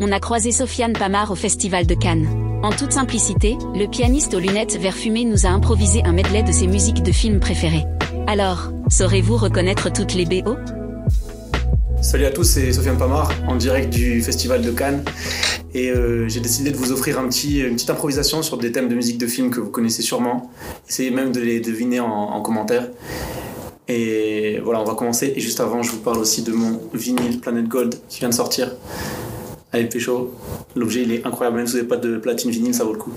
on a croisé Sofiane Pamar au Festival de Cannes. En toute simplicité, le pianiste aux lunettes vert fumé nous a improvisé un medley de ses musiques de films préférées. Alors, saurez-vous reconnaître toutes les BO Salut à tous, c'est Sofiane Pamar en direct du Festival de Cannes. Et euh, j'ai décidé de vous offrir une petite improvisation sur des thèmes de musique de films que vous connaissez sûrement. Essayez même de les deviner en, en commentaire. Et voilà, on va commencer. Et juste avant, je vous parle aussi de mon vinyle Planet Gold qui vient de sortir. Allez, Pécho, l'objet il est incroyable. Même si vous n'avez pas de platine vinyle, ça vaut le coup.